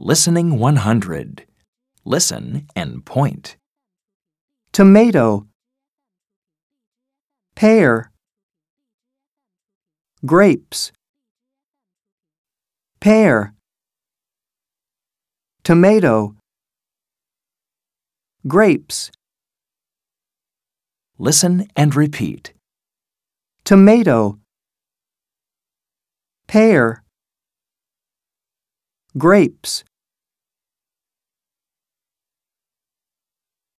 Listening 100. Listen and point. tomato, pear, grapes, pear, tomato, grapes, Listen and repeat. tomato, pear, grapes,